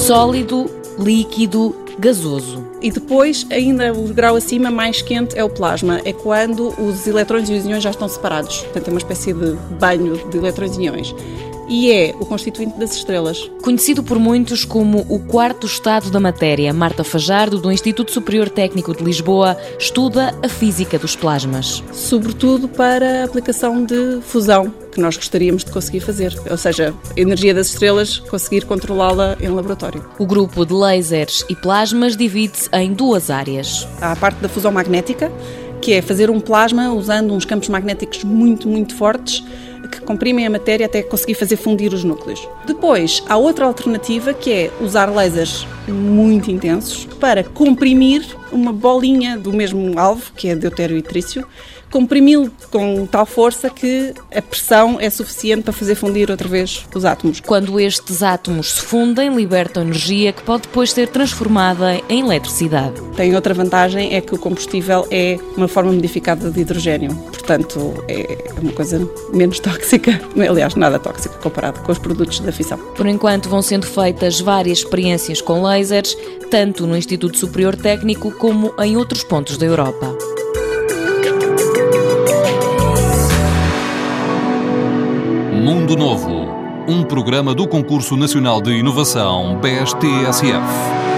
sólido, líquido, gasoso. E depois, ainda o grau acima, mais quente, é o plasma. É quando os eletrões e os íons já estão separados. Portanto, é uma espécie de banho de eletrões e íons e é o constituinte das estrelas. Conhecido por muitos como o quarto estado da matéria, Marta Fajardo, do Instituto Superior Técnico de Lisboa, estuda a física dos plasmas. Sobretudo para a aplicação de fusão, que nós gostaríamos de conseguir fazer, ou seja, a energia das estrelas, conseguir controlá-la em laboratório. O grupo de lasers e plasmas divide-se em duas áreas. Há a parte da fusão magnética, que é fazer um plasma usando uns campos magnéticos muito, muito fortes que comprimem a matéria até conseguir fazer fundir os núcleos. Depois, há outra alternativa que é usar lasers muito intensos para comprimir uma bolinha do mesmo alvo, que é deutério e trício, comprimi-lo com tal força que a pressão é suficiente para fazer fundir outra vez os átomos. Quando estes átomos se fundem, libertam energia que pode depois ser transformada em eletricidade. Tem outra vantagem, é que o combustível é uma forma modificada de hidrogênio, portanto é uma coisa menos tóxica, aliás, nada tóxica comparado com os produtos da fissão. Por enquanto vão sendo feitas várias experiências com lasers, tanto no Instituto Superior Técnico como em outros pontos da Europa. Mundo Novo, um programa do Concurso Nacional de Inovação BSTSF.